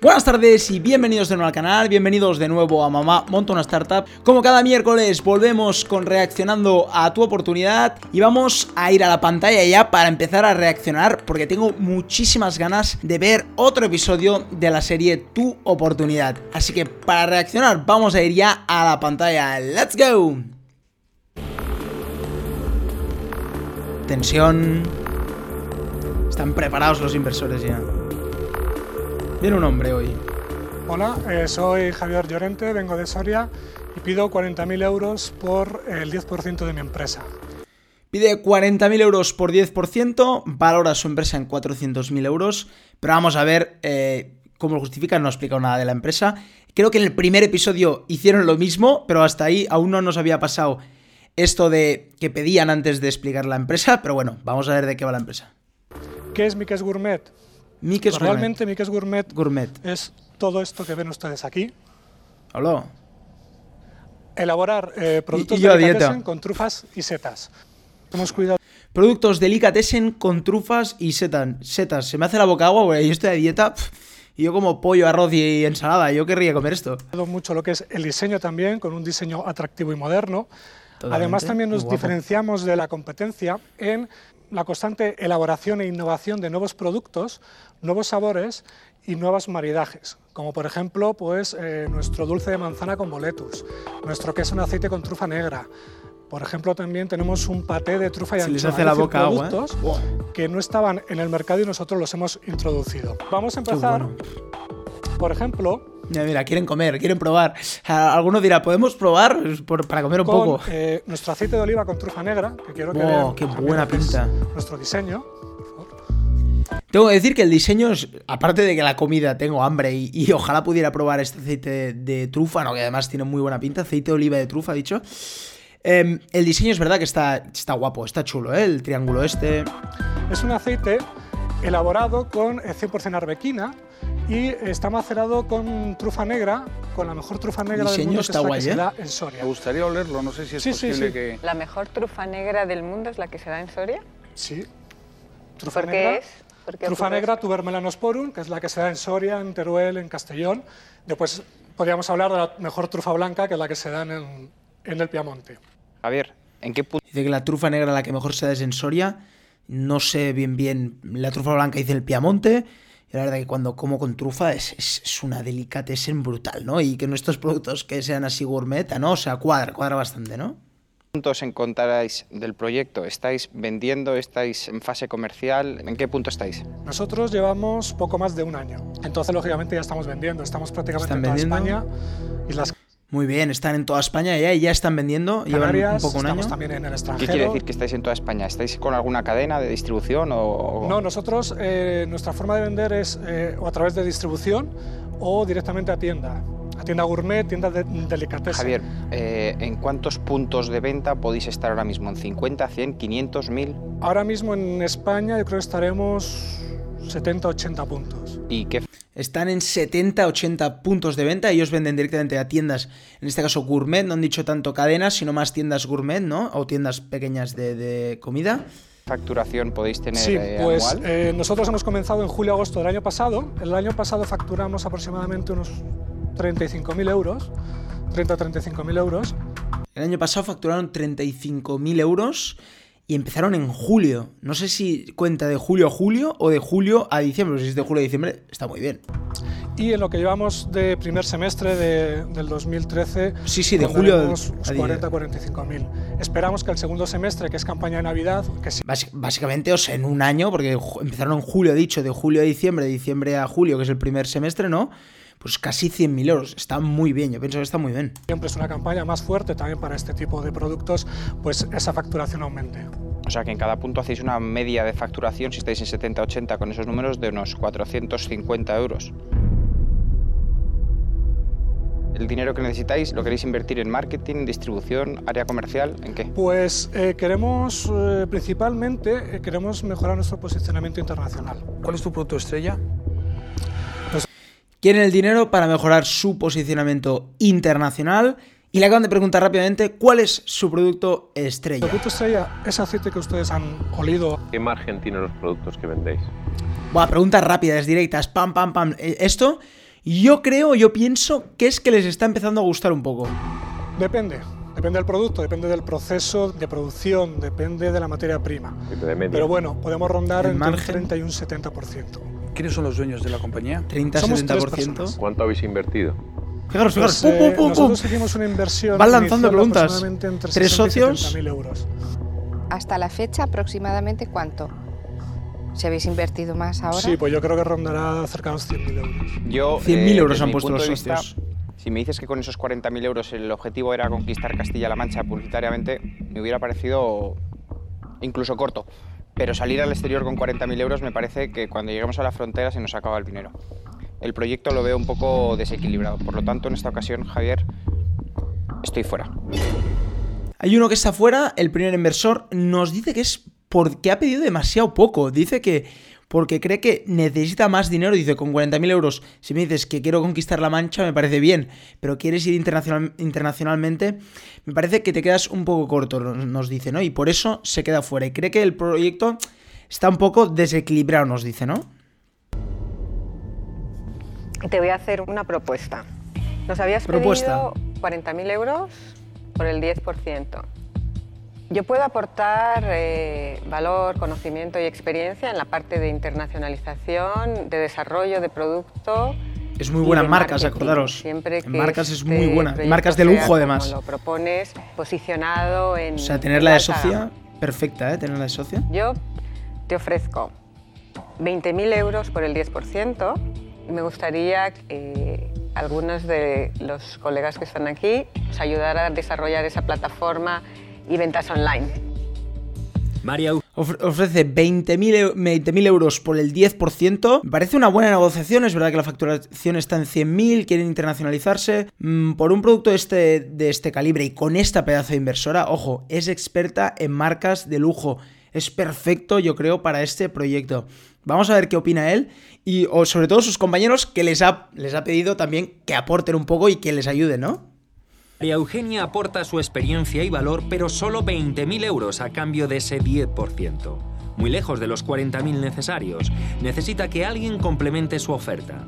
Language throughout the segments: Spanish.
Buenas tardes y bienvenidos de nuevo al canal, bienvenidos de nuevo a Mamá Monta una Startup. Como cada miércoles volvemos con reaccionando a tu oportunidad y vamos a ir a la pantalla ya para empezar a reaccionar porque tengo muchísimas ganas de ver otro episodio de la serie Tu oportunidad. Así que para reaccionar vamos a ir ya a la pantalla. ¡Let's go! Tensión. Están preparados los inversores ya. Viene un hombre hoy. Hola, eh, soy Javier Llorente, vengo de Soria y pido 40.000 euros por el 10% de mi empresa. Pide 40.000 euros por 10%, valora su empresa en 400.000 euros, pero vamos a ver eh, cómo lo justifica, no ha explicado nada de la empresa. Creo que en el primer episodio hicieron lo mismo, pero hasta ahí aún no nos había pasado esto de que pedían antes de explicar la empresa, pero bueno, vamos a ver de qué va la empresa. ¿Qué es Mikes Gourmet? Mikes Pues Realmente Mikes Gourmet, Gourmet. es todo esto que ven ustedes aquí. Hola. Elaborar eh, productos y yo a delicatessen con trufas y setas. Hemos cuidado Productos delicatessen con trufas y setan, setas. Se me hace la boca agua, porque yo estoy a dieta y yo como pollo, arroz y ensalada. Yo querría comer esto. mucho lo que es el diseño también, con un diseño atractivo y moderno. Totalmente. Además también nos diferenciamos de la competencia en la constante elaboración e innovación de nuevos productos, nuevos sabores y nuevos maridajes, como por ejemplo pues, eh, nuestro dulce de manzana con boletus, nuestro queso en aceite con trufa negra. Por ejemplo, también tenemos un paté de trufa y Se les anchoa. hace la boca agua, ¿eh? que no estaban en el mercado y nosotros los hemos introducido. Vamos a empezar, bueno. por ejemplo, Mira, mira, quieren comer, quieren probar. A- Alguno dirá, ¿podemos probar Por- para comer un con poco? eh, nuestro aceite de oliva con trufa negra, que quiero que Oh, vean qué buena pinta. Nuestro diseño. Tengo que decir que el diseño es, aparte de que la comida tengo hambre y, y ojalá pudiera probar este aceite de, de trufa, no, que además tiene muy buena pinta, aceite de oliva de trufa, dicho. Em, el diseño es verdad que está, está guapo, está chulo, ¿eh? El triángulo este. Es un aceite elaborado con eh, 100% arbequina y está macerado con trufa negra, con la mejor trufa negra del mundo está que es la que se ¿eh? da en Soria. Me gustaría olerlo, no sé si es Sí, sí, posible sí. que... La mejor trufa negra del mundo es la que se da en Soria. Sí. Trufa ¿Por negra. qué es? ¿Por qué Trufa ocurre negra, tubermelanosporum, que es la que se da en Soria, en Teruel, en Castellón. Después podríamos hablar de la mejor trufa blanca, que es la que se da en el, en el Piamonte. Javier, ¿en qué punto Dice que la trufa negra la que mejor se da es en Soria. No sé bien bien. La trufa blanca dice el Piamonte. Y la verdad que cuando como con trufa es, es, es una delicatessen brutal, ¿no? Y que nuestros productos que sean así gourmet, ¿no? O sea, cuadra, cuadra bastante, ¿no? punto os encontráis del proyecto? ¿Estáis vendiendo? ¿Estáis en fase comercial? ¿En qué punto estáis? Nosotros llevamos poco más de un año. Entonces, lógicamente, ya estamos vendiendo. Estamos prácticamente ¿Están en toda vendiendo? España. Y las Muy bien, están en toda España ya y ya están vendiendo. Llevan Canarias, un poco un estamos año. también en el ¿Qué extranjero. quiere decir que estáis en toda España? ¿Estáis con alguna cadena de distribución o...? No, nosotros, eh, nuestra forma de vender es eh, o a través de distribución o directamente a tienda. A tienda gourmet, tienda de delicatessen. Javier, eh, ¿en cuántos puntos de venta podéis estar ahora mismo? ¿En 50, 100, 500, 1000? Ahora mismo en España yo creo que estaremos 70, 80 puntos. ¿Y qué Están en 70, 80 puntos de venta. Ellos venden directamente a tiendas, en este caso gourmet. No han dicho tanto cadenas, sino más tiendas gourmet, ¿no? O tiendas pequeñas de, de comida. facturación podéis tener Sí, eh, pues anual? eh, nosotros hemos comenzado en julio-agosto del año pasado. El año pasado facturamos aproximadamente unos 35.000 euros. 30-35.000 euros. El año pasado facturaron 35.000 euros y empezaron en julio. No sé si cuenta de julio a julio o de julio a diciembre. Si es de julio a diciembre, está muy bien. Y en lo que llevamos de primer semestre de- del 2013, Sí, sí, de julio los día. 40-45 mil. Esperamos que el segundo semestre, que es campaña de Navidad, que sí, Básicamente, o sea, en un año, porque empezaron en julio, he dicho, de julio a diciembre, de diciembre a julio, que es el primer semestre, ¿no? Pues casi 100.000 euros. Está muy bien, yo pienso que está muy bien. siempre es una campaña más fuerte también para este tipo de productos, pues esa facturación aumente. O sea que en cada punto hacéis una media de facturación, si estáis en 70, 80 con esos números, de unos 450 euros. ¿El dinero que necesitáis lo queréis invertir en marketing, distribución, área comercial? ¿En qué? Pues eh, queremos, eh, principalmente, eh, queremos mejorar nuestro posicionamiento internacional. ¿Cuál es tu producto estrella? Quieren el dinero para mejorar su posicionamiento internacional. Y le acaban de preguntar rápidamente cuál es su producto estrella. El producto estrella, ese aceite que ustedes han olido, ¿Qué margen tienen los productos que vendéis? Buah, preguntas rápidas, directas, pam, pam, pam. Eh, Esto Yo creo, yo pienso que es que les está empezando a gustar un poco. Depende. Depende del producto, depende del proceso de producción, depende de la materia prima. Pero bueno, podemos rondar El entre un margen. 30 y un 70%. ¿Quiénes son los dueños de la compañía? Somos tres 30-70%. personas. ¿Cuánto habéis invertido? Fijaros, fijaros. Pues, pum, pum, eh, pum, pum. nosotros hicimos una inversión Van lanzando preguntas. entre ¿Tres 60 y socios? 70.000 euros. Hasta la fecha, aproximadamente cuánto? Si habéis invertido más ahora. Sí, pues yo creo que rondará cerca de los 100.000 euros. Yo, 100.000 eh, euros han puesto los de vista, socios. Si me dices que con esos 40.000 euros el objetivo era conquistar Castilla-La Mancha publicitariamente, me hubiera parecido incluso corto. Pero salir al exterior con 40.000 euros me parece que cuando lleguemos a la frontera se nos acaba el dinero. El proyecto lo veo un poco desequilibrado. Por lo tanto, en esta ocasión, Javier, estoy fuera. Hay uno que está fuera, el primer inversor, nos dice que es porque ha pedido demasiado poco. Dice que porque cree que necesita más dinero. Dice, con 40.000 euros, si me dices que quiero conquistar la mancha, me parece bien. Pero quieres ir internacional- internacionalmente, me parece que te quedas un poco corto, nos- dice, ¿no? Y por eso se queda fuera. Y cree que el proyecto está un poco desequilibrado, nos dice, ¿no? Te voy a hacer una propuesta. Nos habías Propuesta. pedido 40.000 euros por el 10%. Yo puedo aportar eh, valor, conocimiento y experiencia en la parte de internacionalización, de desarrollo de producto. Es muy buena de marcas, acordaros. Siempre En marcas es este muy buena. Marcas de lujo, además. Lo propones posicionado en. O sea, tenerla de socia, perfecta, ¿eh? Tenerla de socia. Yo te ofrezco 20.000 euros por el 10% y me gustaría que eh, algunos de los colegas que están aquí os ayudara a desarrollar esa plataforma y ventas online. María Ofre- Ofrece 20.000 eu- 20.000 euros por el 10%. Me parece una buena negociación. Es verdad que la facturación está en 100.000, quieren internacionalizarse. Mm, por un producto de este, de este calibre y con esta pedazo de inversora, ojo, es experta en marcas de lujo. Es perfecto, yo creo, para este proyecto. Vamos a ver qué opina él y o sobre todo sus compañeros que les ha, les ha pedido también que aporten un poco y que les ayuden, ¿no? María Eugenia aporta su experiencia y valor, pero solo 20.000 euros a cambio de ese 10%. Muy lejos de los 40.000 necesarios. Necesita que alguien complemente su oferta.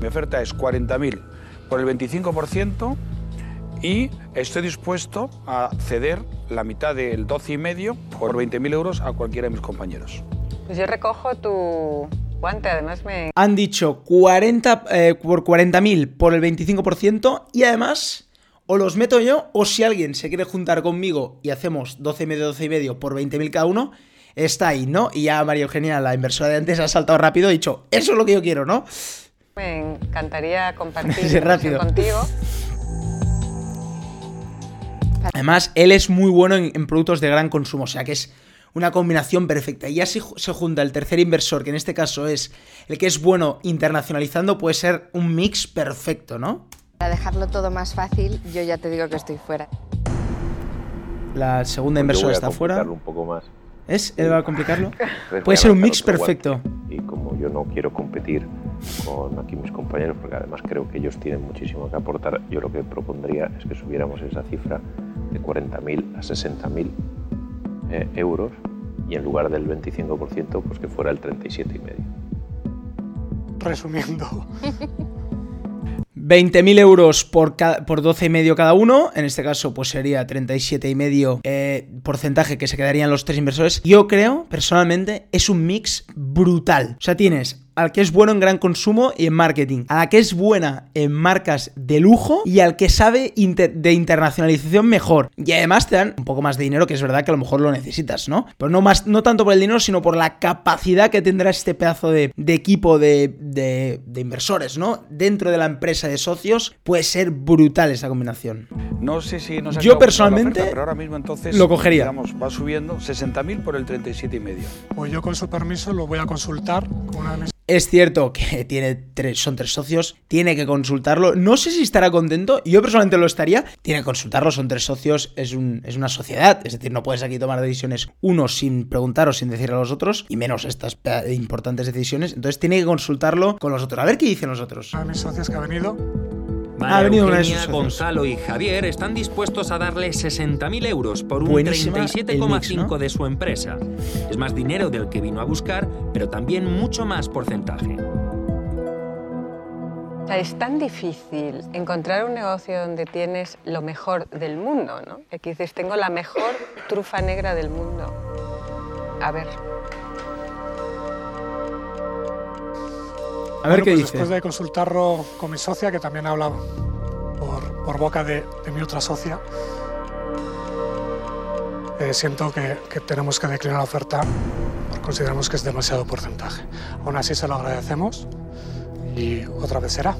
Mi oferta es 40.000 por el 25% y estoy dispuesto a ceder la mitad del 12,5 por 20.000 euros a cualquiera de mis compañeros. Pues yo recojo tu guante, además me Han dicho 40 eh, por 40.000 por el 25% y además o los meto yo o si alguien se quiere juntar conmigo y hacemos 12 y medio, 12 y medio por 20.000 cada uno, está ahí, ¿no? Y ya María Eugenia, la inversora de antes, ha saltado rápido y ha dicho, eso es lo que yo quiero, ¿no? Me encantaría compartir Sí, rápido. contigo. Además, él es muy bueno en, en productos de gran consumo, o sea que es una combinación perfecta. Y ya si se junta el tercer inversor, que en este caso es el que es bueno internacionalizando, puede ser un mix perfecto, ¿no? Para dejarlo todo más fácil, yo ya te digo que estoy fuera. La segunda Pues inversora está fuera. un poco más. ¿Es? ¿Él va a complicarlo? Entonces voy Puede a ser un mix perfecto. Y como yo no quiero competir con aquí mis compañeros, porque además creo que ellos tienen muchísimo que aportar, yo lo que propondría es que subiéramos esa cifra de 40.000 a 60.000 eh, euros y en lugar del 25%, pues que fuera el 37,5. Resumiendo, 20.000 euros por, ca- por 12 y medio cada uno. En este caso, pues sería 37 y medio eh, porcentaje que se quedarían los tres inversores. Yo creo, personalmente, es un mix brutal. O sea, tienes al que es bueno en gran consumo y en marketing, a la que es buena en marcas de lujo y al que sabe inter- de internacionalización mejor. Y además te dan un poco más de dinero, que es verdad que a lo mejor lo necesitas, ¿no? Pero no, más, no tanto por el dinero, sino por la capacidad que tendrá este pedazo de, de equipo de, de- de inversores, ¿no? Dentro de la empresa de socios, puede ser brutal esa combinación. No sé si nos Yo personalmente oferta, pero ahora mismo entonces lo cogería. digamos, va subiendo 60.000 por el 37,5. pues yo con su permiso lo voy a consultar con una de mis Es cierto que tiene tres, son tres socios, tiene que consultarlo. No sé si estará contento, yo personalmente lo estaría. Tiene que consultarlo, son tres socios, es, un- es una sociedad. Es decir, no puedes aquí tomar decisiones uno sin preguntar o sin decir a los otros, y menos estas importantes decisiones. Entonces tiene que consultarlo con los otros. A ver qué dicen los otros. de mis socias que ha venido. María Ha venido una de sus. Gonzalo y Javier están dispuestos a darle 60.000 euros por un Buenísima el 37,5 mix, ¿no? de su empresa. Es más dinero del que vino a buscar, pero también mucho más porcentaje. es tan difícil encontrar un negocio donde tienes lo mejor del mundo, ¿no? Aquí dices, tengo la mejor trufa negra del mundo. A ver. A ver Bueno, qué pues dice. Después de consultarlo con mi socia, que también habla por, por boca de, de mi otra socia, eh, siento que, que tenemos que declinar la oferta porque consideramos que es demasiado porcentaje. Aún así se lo agradecemos y otra vez será.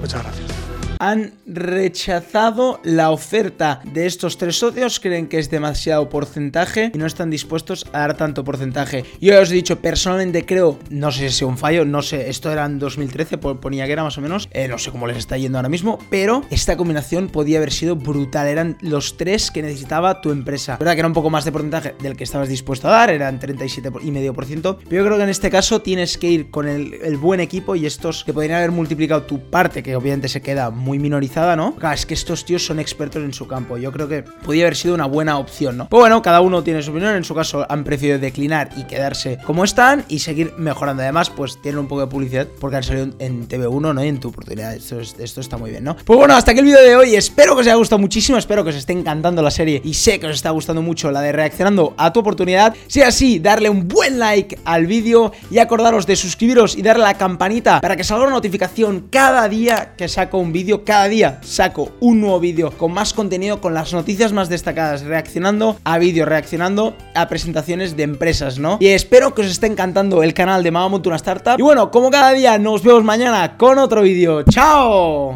Muchas gracias. Han rechazado la oferta de estos tres socios, creen que es demasiado porcentaje y no están dispuestos a dar tanto porcentaje. Yo ya os he dicho, personalmente creo, no sé si es un fallo, no sé, esto era en 2013, po- ponía que era más o menos, eh, no sé cómo les está yendo ahora mismo, pero esta combinación podía haber sido brutal, eran los tres que necesitaba tu empresa. verdad que era un poco más de porcentaje del que estabas dispuesto a dar, eran 37,5%, pero yo creo que en este caso tienes que ir con el, el buen equipo y estos que podrían haber multiplicado tu parte, que obviamente se queda muy minorizada, ¿no? Claro, es que estos tíos son expertos en su campo. Yo creo que podría haber sido una buena opción, ¿no? Pero bueno, cada uno tiene su opinión. En su caso, han preferido declinar y quedarse como están y seguir mejorando. Además, pues tienen un poco de publicidad porque han salido en TV1, ¿no? Y en tu oportunidad. Esto, es- esto está muy bien, ¿no? Pues bueno, hasta aquí el vídeo de hoy. Espero que os haya gustado muchísimo. Espero que os esté encantando la serie y sé que os está gustando mucho la de reaccionando a tu oportunidad. Si es así, darle un buen like al vídeo y acordaros de suscribiros y darle a la campanita para que salga una notificación cada día que saco un Cada día saco un nuevo vídeo con más contenido, con las noticias más destacadas, reaccionando a vídeos, reaccionando a presentaciones de empresas, ¿no? Y espero que os esté encantando el canal de Mama una Startup. Y bueno, como cada día, nos vemos mañana con otro vídeo. ¡Chao!